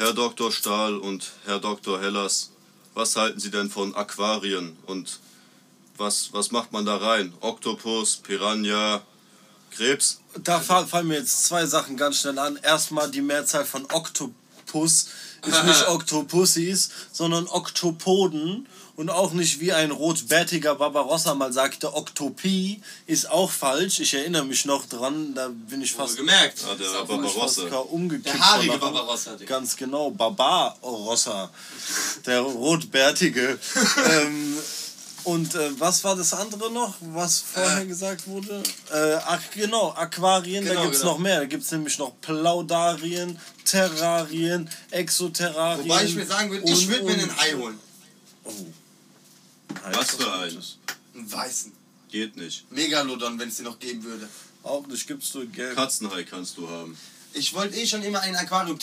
Herr Dr. Stahl und Herr Dr. Hellas, was halten Sie denn von Aquarien und was, was macht man da rein? Oktopus, Piranha, Krebs? Da fallen mir jetzt zwei Sachen ganz schnell an. Erstmal die Mehrzahl von Oktopus ist nicht Oktopussis, sondern Oktopoden und auch nicht wie ein rotbärtiger Barbarossa mal sagte, Oktopie ist auch falsch. Ich erinnere mich noch dran, da bin ich fast gemerkt. Ah, der Barbarossa. umgekippt. Der haarige. Barbarossa, Digga. Ganz genau, Barbarossa. Der rotbärtige. ähm, und äh, was war das andere noch, was vorher gesagt wurde? Äh, ach genau, Aquarien, da Genau, gibt es genau. noch mehr. Da gibt es nämlich noch Plaudarien, Terrarien, Exoterrarien. Wobei ich mir sagen würde, ich würde mir einen Ei holen. Oh. Was für eines? Einen weißen. Geht nicht. Megalodon, wenn es den noch geben würde. Auch nicht, gibt's du Geld. Katzenhai kannst du haben. Ich wollte eh schon immer ein Aquarium.